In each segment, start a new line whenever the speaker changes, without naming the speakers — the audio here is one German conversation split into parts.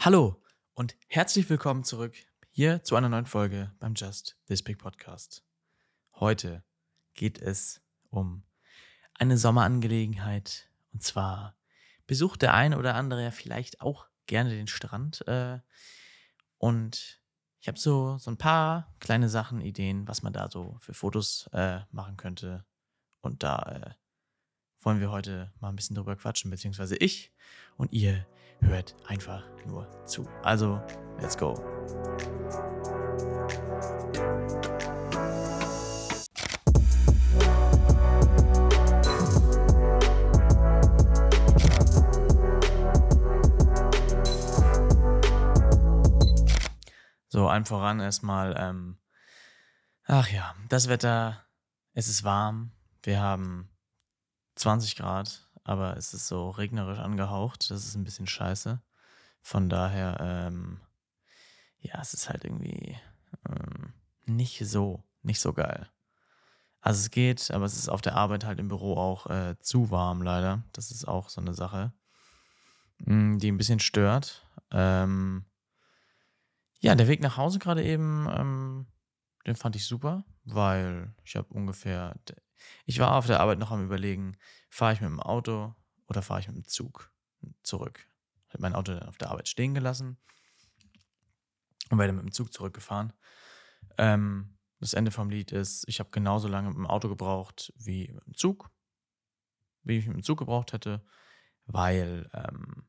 Hallo und herzlich willkommen zurück hier zu einer neuen Folge beim Just This Big Podcast. Heute geht es um eine Sommerangelegenheit und zwar besucht der eine oder andere ja vielleicht auch gerne den Strand äh, und ich habe so, so ein paar kleine Sachen, Ideen, was man da so für Fotos äh, machen könnte und da äh, wollen wir heute mal ein bisschen drüber quatschen, beziehungsweise ich und ihr hört einfach nur zu. Also, let's go. So, allen voran erstmal, ähm, ach ja, das Wetter, es ist warm, wir haben 20 Grad, aber es ist so regnerisch angehaucht. Das ist ein bisschen scheiße. Von daher, ähm, ja, es ist halt irgendwie ähm, nicht so, nicht so geil. Also es geht, aber es ist auf der Arbeit halt im Büro auch äh, zu warm leider. Das ist auch so eine Sache, mh, mm, die ein bisschen stört. Ähm, ja, der Weg nach Hause gerade eben, ähm, den fand ich super, weil ich habe ungefähr, ich war auf der Arbeit noch am Überlegen, fahre ich mit dem Auto oder fahre ich mit dem Zug zurück. Ich habe mein Auto dann auf der Arbeit stehen gelassen und werde mit dem Zug zurückgefahren. Ähm, das Ende vom Lied ist, ich habe genauso lange mit dem Auto gebraucht wie mit dem Zug, wie ich mit dem Zug gebraucht hätte, weil ähm,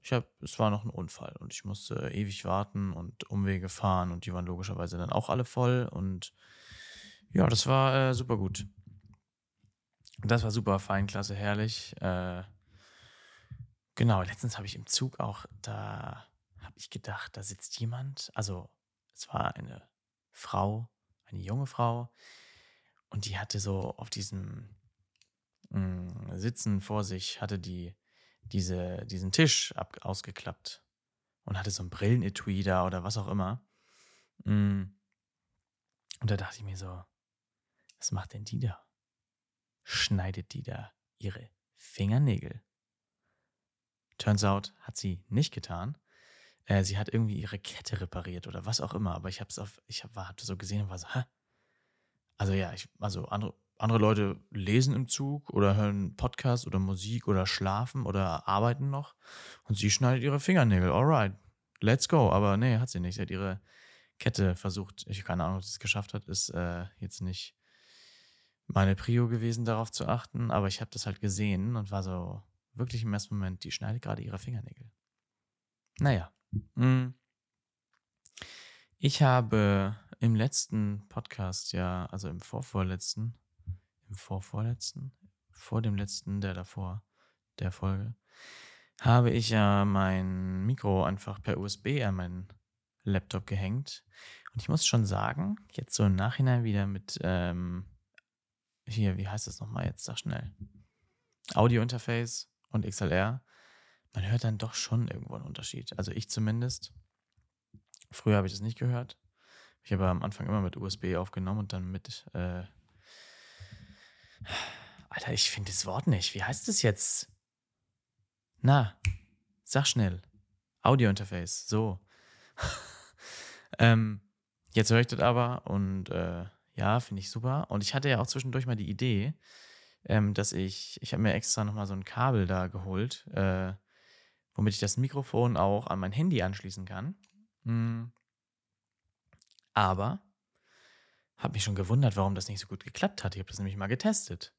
ich habe, es war noch ein Unfall und ich musste ewig warten und Umwege fahren und die waren logischerweise dann auch alle voll und ja, das war äh, super gut. Das war super fein, klasse, herrlich. Äh, genau, letztens habe ich im Zug auch, da habe ich gedacht, da sitzt jemand. Also, es war eine Frau, eine junge Frau. Und die hatte so auf diesem mh, mm, Sitzen vor sich, hatte die diese, diesen Tisch ab, ausgeklappt und hatte so ein Brillenetui da oder was auch immer. Mm. Und da dachte ich mir so, was macht denn die da? Schneidet die da ihre Fingernägel. Turns out, hat sie nicht getan. Äh, sie hat irgendwie ihre Kette repariert oder was auch immer, aber ich habe es auf, ich habe hab so gesehen und war so, hä? Also ja, ich, also andere, andere Leute lesen im Zug oder hören Podcast oder Musik oder schlafen oder arbeiten noch und sie schneidet ihre Fingernägel. Alright, let's go. Aber nee, hat sie nicht. Sie hat ihre Kette versucht. Ich habe keine Ahnung, ob sie es geschafft hat. Ist äh, jetzt nicht meine Prio gewesen, darauf zu achten, aber ich habe das halt gesehen und war so wirklich im ersten Moment, die schneidet gerade ihre Fingernägel. Naja. Mm. Ich habe im letzten Podcast, ja, also im vorvorletzten, im vorvorletzten, vor dem letzten, der davor, der Folge, habe ich ja mein Mikro einfach per USB an meinen Laptop gehängt. Und ich muss schon sagen, jetzt so im Nachhinein wieder mit ähm, hier, wie heißt das nochmal jetzt? Sag schnell. Audio-Interface und XLR. Man hört dann doch schon irgendwo einen Unterschied. Also ich zumindest. Früher habe ich das nicht gehört. Ich habe am Anfang immer mit USB aufgenommen und dann mit. Äh Alter, ich finde das Wort nicht. Wie heißt das jetzt? Na, sag schnell. Audio-Interface. So. ähm, jetzt höre ich das aber und äh, ja, finde ich super. Und ich hatte ja auch zwischendurch mal die Idee, ähm, dass ich, ich habe mir extra nochmal so ein Kabel da geholt, äh, womit ich das Mikrofon auch an mein Handy anschließen kann. Mhm. Aber habe mich schon gewundert, warum das nicht so gut geklappt hat. Ich habe das nämlich mal getestet.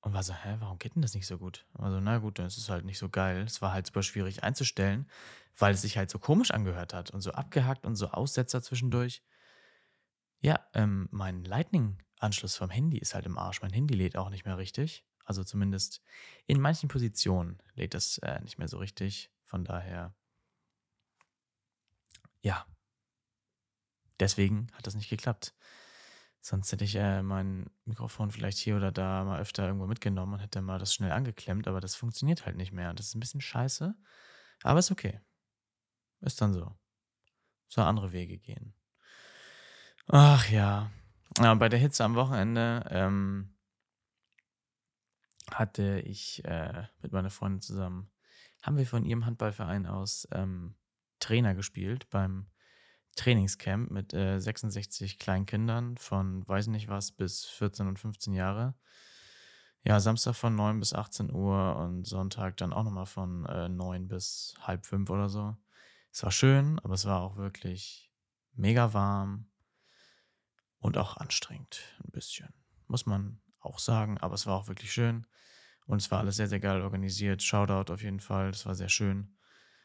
Und war so, hä, warum geht denn das nicht so gut? Also, na gut, dann ist es halt nicht so geil. Es war halt super schwierig einzustellen, weil es sich halt so komisch angehört hat und so abgehackt und so Aussetzer zwischendurch. Ja, ähm, mein Lightning-Anschluss vom Handy ist halt im Arsch. Mein Handy lädt auch nicht mehr richtig. Also zumindest in manchen Positionen lädt das äh, nicht mehr so richtig. Von daher, ja. Deswegen hat das nicht geklappt. Sonst hätte ich äh, mein Mikrofon vielleicht hier oder da mal öfter irgendwo mitgenommen und hätte mal das schnell angeklemmt, aber das funktioniert halt nicht mehr. Das ist ein bisschen scheiße, aber ist okay. Ist dann so. Soll andere Wege gehen. Ach ja. ja bei der Hitze am Wochenende ähm, hatte ich äh, mit meiner Freundin zusammen haben wir von ihrem Handballverein aus ähm, Trainer gespielt beim Trainingscamp mit äh, 66 kleinen Kindern von weiß nicht was bis 14 und 15 Jahre. Ja, Samstag von 9 bis 18 Uhr und Sonntag dann auch nochmal von äh, 9 bis halb 5 oder so. Es war schön, aber es war auch wirklich mega warm und auch anstrengend ein bisschen, muss man auch sagen. Aber es war auch wirklich schön und es war alles sehr, sehr geil organisiert. Shoutout auf jeden Fall, das war sehr schön.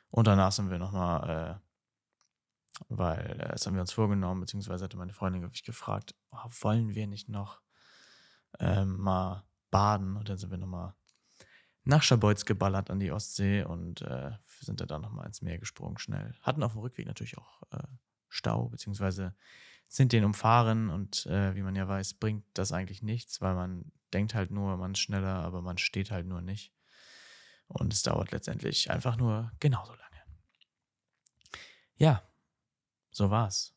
Und danach sind wir nochmal, äh, weil äh, das haben wir uns vorgenommen, beziehungsweise hatte meine Freundin mich gefragt, oh, wollen wir nicht noch äh, mal baden? Und dann sind wir nochmal nach Schabolz geballert an die Ostsee und äh, sind da dann nochmal ins Meer gesprungen, schnell. Hatten auf dem Rückweg natürlich auch äh, Stau, beziehungsweise sind den umfahren und äh, wie man ja weiß, bringt das eigentlich nichts, weil man denkt halt nur, man ist schneller, aber man steht halt nur nicht. Und es dauert letztendlich einfach nur genauso lange. Ja, so war's.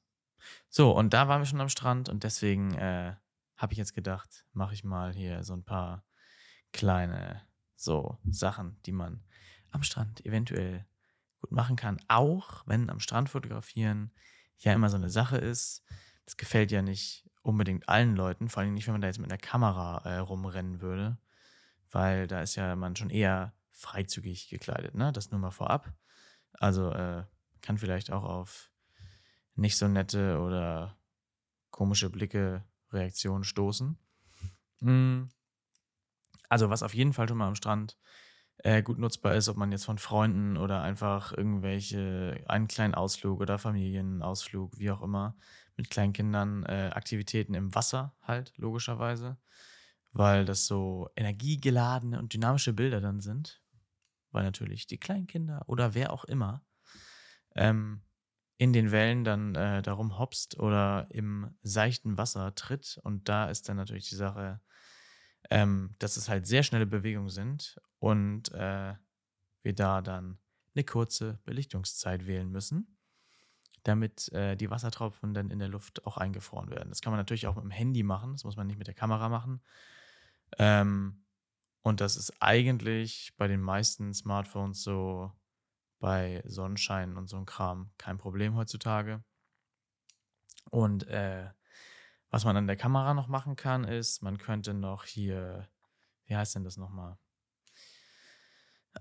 So, und da waren wir schon am Strand und deswegen äh, habe ich jetzt gedacht, mache ich mal hier so ein paar kleine so Sachen, die man am Strand eventuell gut machen kann. Auch wenn am Strand fotografieren ja immer so eine Sache ist. Das gefällt ja nicht unbedingt allen Leuten, vor allem nicht, wenn man da jetzt mit einer Kamera äh, rumrennen würde, weil da ist ja man schon eher freizügig gekleidet, ne? Das nur mal vorab. Also äh, kann vielleicht auch auf nicht so nette oder komische Blicke, Reaktionen stoßen. Mhm. Also was auf jeden Fall schon mal am Strand äh, gut nutzbar ist, ob man jetzt von Freunden oder einfach irgendwelche, einen kleinen Ausflug oder Familienausflug, wie auch immer, mit kleinen Kindern, äh, Aktivitäten im Wasser halt, logischerweise, weil das so energiegeladene und dynamische Bilder dann sind, weil natürlich die Kleinkinder oder wer auch immer ähm, in den Wellen dann äh, darum hopst oder im seichten Wasser tritt. Und da ist dann natürlich die Sache, ähm, dass es halt sehr schnelle Bewegungen sind und äh, wir da dann eine kurze Belichtungszeit wählen müssen, damit äh, die Wassertropfen dann in der Luft auch eingefroren werden. Das kann man natürlich auch mit dem Handy machen, das muss man nicht mit der Kamera machen. Ähm, und das ist eigentlich bei den meisten Smartphones so bei Sonnenschein und so ein Kram kein Problem heutzutage. Und äh, was man an der Kamera noch machen kann, ist, man könnte noch hier, wie heißt denn das nochmal?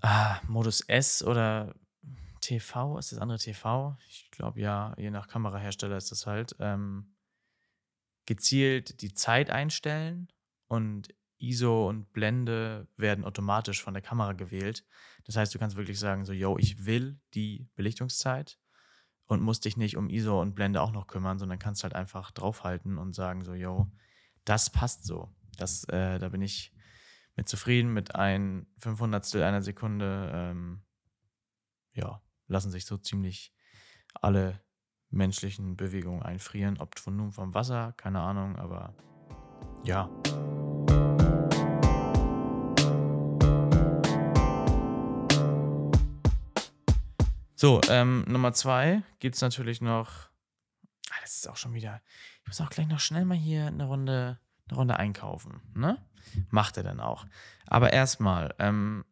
Ah, Modus S oder TV, ist das andere TV? Ich glaube ja, je nach Kamerahersteller ist das halt. Ähm, gezielt die Zeit einstellen und ISO und Blende werden automatisch von der Kamera gewählt. Das heißt, du kannst wirklich sagen, so, yo, ich will die Belichtungszeit und musst dich nicht um ISO und Blende auch noch kümmern, sondern kannst halt einfach draufhalten und sagen so, yo, das passt so. Das, äh, da bin ich mit zufrieden mit ein Fünfhundertstel einer Sekunde. Ähm, ja, lassen sich so ziemlich alle menschlichen Bewegungen einfrieren. Ob von nun vom Wasser, keine Ahnung, aber ja. So, ähm, Nummer zwei gibt es natürlich noch. Ah, das ist auch schon wieder. Ich muss auch gleich noch schnell mal hier eine Runde, eine Runde einkaufen. Ne? Macht er dann auch. Aber erstmal, ähm,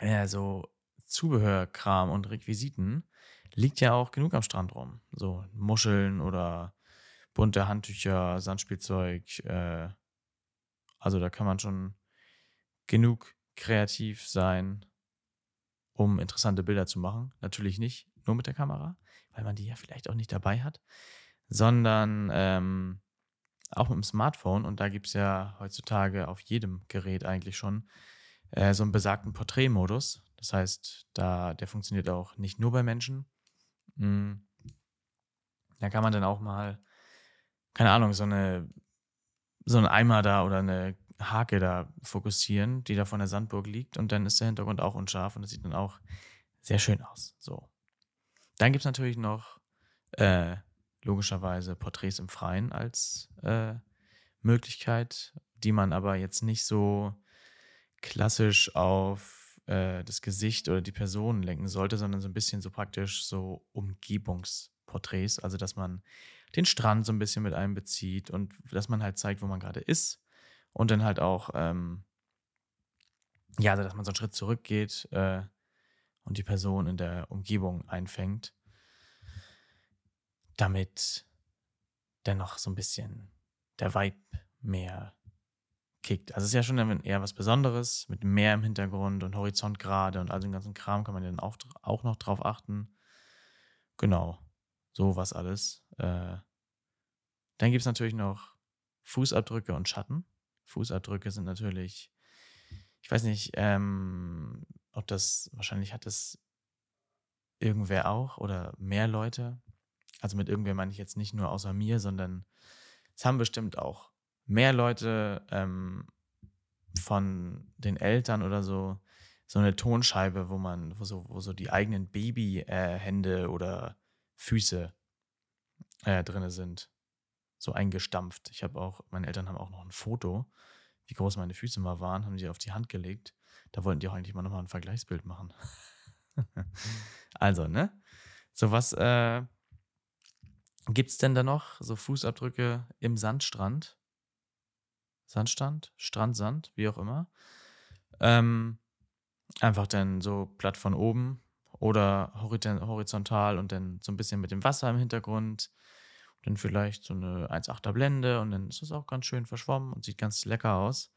ja, so Zubehörkram und Requisiten liegt ja auch genug am Strand rum. So Muscheln oder bunte Handtücher, Sandspielzeug. Äh, also da kann man schon genug kreativ sein um interessante Bilder zu machen. Natürlich nicht nur mit der Kamera, weil man die ja vielleicht auch nicht dabei hat, sondern ähm, auch mit dem Smartphone. Und da gibt es ja heutzutage auf jedem Gerät eigentlich schon äh, so einen besagten Porträtmodus. Das heißt, da, der funktioniert auch nicht nur bei Menschen. Mhm. Da kann man dann auch mal, keine Ahnung, so eine so einen Eimer da oder eine Hake da fokussieren, die da von der Sandburg liegt und dann ist der Hintergrund auch unscharf und das sieht dann auch sehr schön aus. So. Dann gibt es natürlich noch äh, logischerweise Porträts im Freien als äh, Möglichkeit, die man aber jetzt nicht so klassisch auf äh, das Gesicht oder die Person lenken sollte, sondern so ein bisschen so praktisch so Umgebungsporträts, also dass man den Strand so ein bisschen mit einbezieht und dass man halt zeigt, wo man gerade ist und dann halt auch, ähm, ja, also dass man so einen Schritt zurückgeht, äh, und die Person in der Umgebung einfängt, damit dennoch so ein bisschen der Vibe mehr kickt. Also es ist ja schon eher was Besonderes, mit Meer im Hintergrund und Horizont gerade und all dem ganzen Kram kann man dann auch, auch noch drauf achten. Genau, so was alles. Äh, dann gibt es natürlich noch Fußabdrücke und Schatten. Fußabdrücke sind natürlich, ich weiß nicht, ähm, ob das, wahrscheinlich hat das irgendwer auch oder mehr Leute. Also mit irgendwer meine ich jetzt nicht nur außer mir, sondern es haben bestimmt auch mehr Leute ähm, von den Eltern oder so so eine Tonscheibe, wo man, wo so, wo so die eigenen Babyhände äh, oder Füße äh, drin sind. So eingestampft. Ich habe auch, meine Eltern haben auch noch ein Foto, wie groß meine Füße mal waren, haben sie auf die Hand gelegt. Da wollten die auch eigentlich mal nochmal ein Vergleichsbild machen. also, ne? So was äh, gibt es denn da noch? So Fußabdrücke im Sandstrand? Sandstrand? Strand, Sand, wie auch immer. Ähm, einfach dann so platt von oben oder horizontal und dann so ein bisschen mit dem Wasser im Hintergrund. Dann vielleicht so eine 1,8er Blende und dann ist das auch ganz schön verschwommen und sieht ganz lecker aus.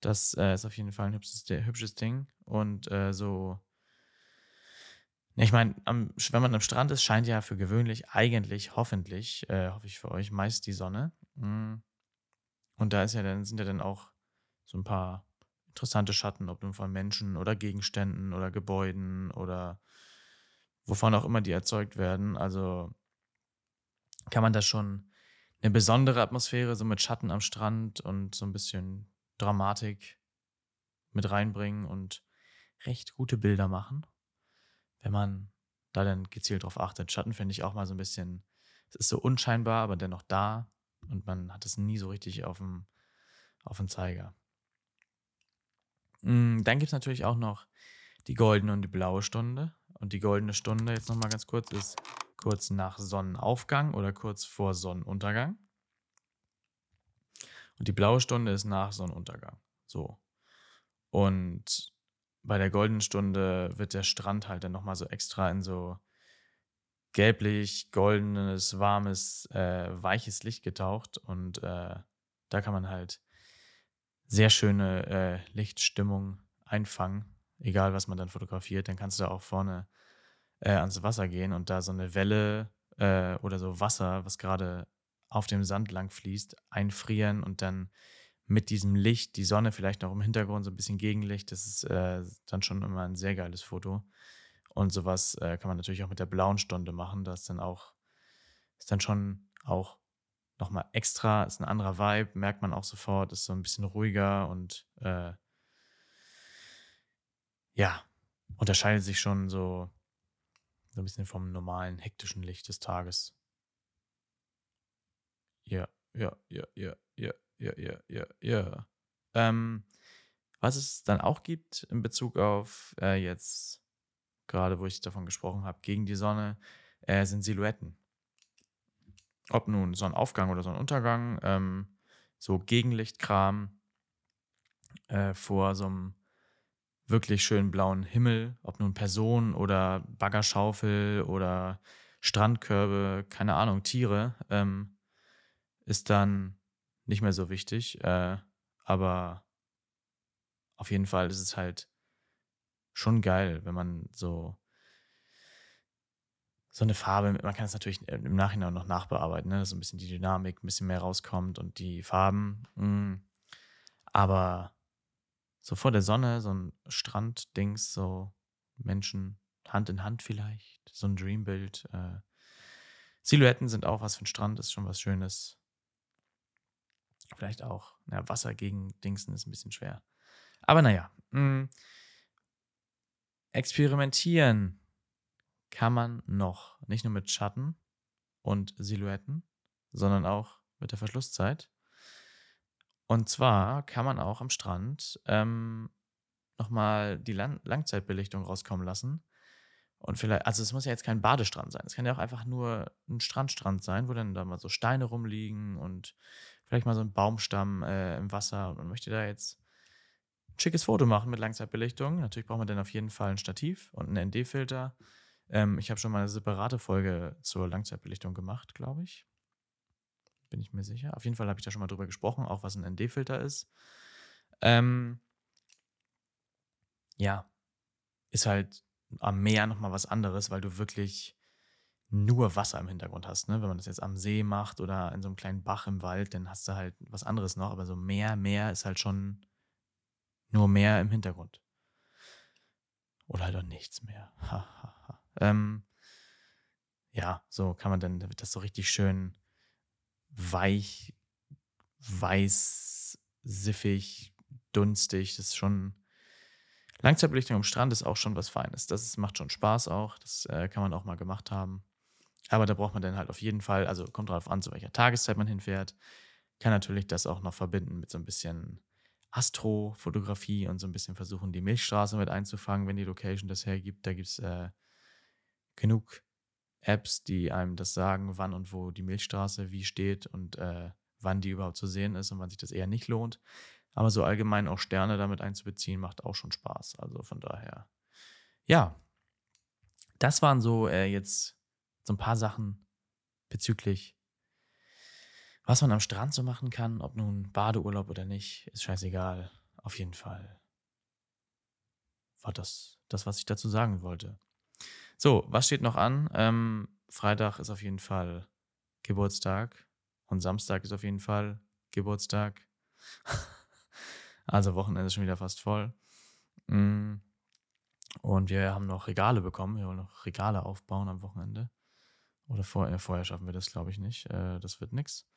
Das äh, ist auf jeden Fall ein hübsches, hübsches Ding. Und äh, so, ich meine, wenn man am Strand ist, scheint ja für gewöhnlich eigentlich, hoffentlich, äh, hoffe ich für euch, meist die Sonne. Mm. Und da ist ja dann, sind ja dann auch so ein paar interessante Schatten, ob nun von Menschen oder Gegenständen oder Gebäuden oder wovon auch immer die erzeugt werden. Also kann man da schon eine besondere Atmosphäre, so mit Schatten am Strand und so ein bisschen Dramatik mit reinbringen und recht gute Bilder machen, wenn man da dann gezielt drauf achtet. Schatten finde ich auch mal so ein bisschen, es ist so unscheinbar, aber dennoch da und man hat es nie so richtig auf dem, auf dem Zeiger. Mm, dann gibt es natürlich auch noch die goldene und die blaue Stunde. Und die goldene Stunde, jetzt nochmal ganz kurz, ist kurz nach Sonnenaufgang oder kurz vor Sonnenuntergang. Und die blaue Stunde ist nach Sonnenuntergang. So. Und bei der goldenen Stunde wird der Strand halt dann nochmal so extra in so gelblich, goldenes, warmes, äh, weiches Licht getaucht. Und äh, da kann man halt sehr schöne äh, Lichtstimmung einfangen. Egal, was man dann fotografiert, dann kannst du da auch vorne äh, ans Wasser gehen und da so eine Welle äh, oder so Wasser, was gerade auf dem Sand lang fließt, einfrieren und dann mit diesem Licht, die Sonne vielleicht noch im Hintergrund, so ein bisschen Gegenlicht, das ist äh, dann schon immer ein sehr geiles Foto. Und sowas äh, kann man natürlich auch mit der blauen Stunde machen. Das ist dann auch, ist dann schon auch nochmal extra, ist ein anderer Vibe, merkt man auch sofort, ist so ein bisschen ruhiger und äh, ja, unterscheidet sich schon so, so ein bisschen vom normalen, hektischen Licht des Tages. Ja, ja, ja, ja, ja, ja, ja, ja, ja. Ähm, was es dann auch gibt in Bezug auf äh, jetzt, gerade wo ich davon gesprochen habe, gegen die Sonne, äh, sind Silhouetten ob nun Sonnenaufgang oder Sonnenuntergang, ähm, so Gegenlichtkram äh, vor so einem wirklich schönen blauen Himmel, ob nun Person oder Baggerschaufel oder Strandkörbe, keine Ahnung, Tiere, ähm, ist dann nicht mehr so wichtig. Äh, aber auf jeden Fall ist es halt schon geil, wenn man so so eine Farbe, man kann es natürlich im Nachhinein noch nachbearbeiten, ne? so ein bisschen die Dynamik ein bisschen mehr rauskommt und die Farben. Mh. Mm. Aber so vor der Sonne, so ein Stranddings, so Menschen Hand in Hand vielleicht, so ein Dreambild. Äh. Silhouetten sind auch was für ein Strand, ist schon was Schönes. Vielleicht auch, na, Wasser gegen Dingsen ist ein bisschen schwer. Aber naja, mh. Mm. experimentieren kann man noch nicht nur mit Schatten und Silhouetten, sondern auch mit der Verschlusszeit. Und zwar kann man auch am Strand ähm, nochmal die Lang Langzeitbelichtung rauskommen lassen. Und vielleicht, also es muss ja jetzt kein Badestrand sein. Es kann ja auch einfach nur ein Strandstrand sein, wo dann da mal so Steine rumliegen und vielleicht mal so ein Baumstamm äh, im Wasser und man möchte da jetzt schickes Foto machen mit Langzeitbelichtung. Natürlich braucht man dann auf jeden Fall ein Stativ und einen ND-Filter. Ähm, ich habe schon mal eine separate Folge zur Langzeitbelichtung gemacht, glaube ich. Bin ich mir sicher. Auf jeden Fall habe ich da schon mal drüber gesprochen, auch was ein ND-Filter ist. Ähm, ja, ist halt am Meer nochmal was anderes, weil du wirklich nur Wasser im Hintergrund hast. Ne? Wenn man das jetzt am See macht oder in so einem kleinen Bach im Wald, dann hast du halt was anderes noch. Aber so Meer, Meer ist halt schon nur Meer im Hintergrund. Oder halt auch nichts mehr. Ha, ha, ha. Ähm, ja, so kann man dann, da wird das so richtig schön weich, weiß, siffig, dunstig. Das ist schon. Langzeitbelichtung am Strand ist auch schon was Feines. Das ist, macht schon Spaß auch. Das äh, kann man auch mal gemacht haben. Aber da braucht man dann halt auf jeden Fall, also kommt darauf an, zu welcher Tageszeit man hinfährt. Kann natürlich das auch noch verbinden mit so ein bisschen Astrofotografie und so ein bisschen versuchen, die Milchstraße mit einzufangen, wenn die Location das hergibt. Da gibt es äh, genug Apps, die einem das sagen, wann und wo die Milchstraße wie steht und äh, wann die überhaupt zu sehen ist und wann sich das eher nicht lohnt. Aber so allgemein auch Sterne damit einzubeziehen, macht auch schon Spaß. Also von daher, ja, das waren so äh, jetzt so ein paar Sachen bezüglich, was man am Strand so machen kann, ob nun Badeurlaub oder nicht, ist scheißegal. Auf jeden Fall war das das, was ich dazu sagen wollte. So, was steht noch an? Ähm, Freitag ist auf jeden Fall Geburtstag und Samstag ist auf jeden Fall Geburtstag. also Wochenende ist schon wieder fast voll. Mm. Und wir haben noch Regale bekommen. Wir wollen noch Regale aufbauen am Wochenende. Oder vor, äh, vorher schaffen wir das, glaube ich, nicht. Äh, das wird nix.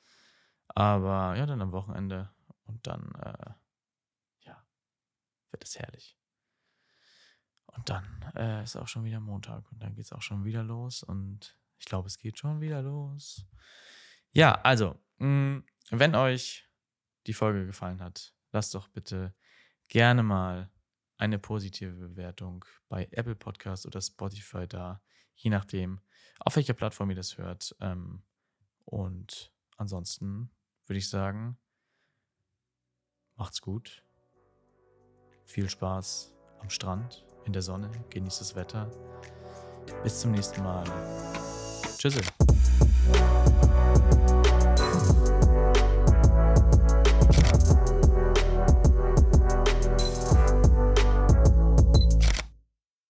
Aber ja, dann am Wochenende und dann, äh, ja, wird es herrlich. Und dann äh, ist auch schon wieder Montag und dann geht es auch schon wieder los und ich glaube, es geht schon wieder los. Ja, also, mh, mm, wenn euch die Folge gefallen hat, lasst doch bitte gerne mal eine positive Bewertung bei Apple Podcast oder Spotify da, je nachdem, auf welcher Plattform ihr das hört. Ähm, und ansonsten würde ich sagen, macht's gut. Viel Spaß am Strand, in der Sonne, genießt das Wetter. Bis zum nächsten Mal. Tschüss.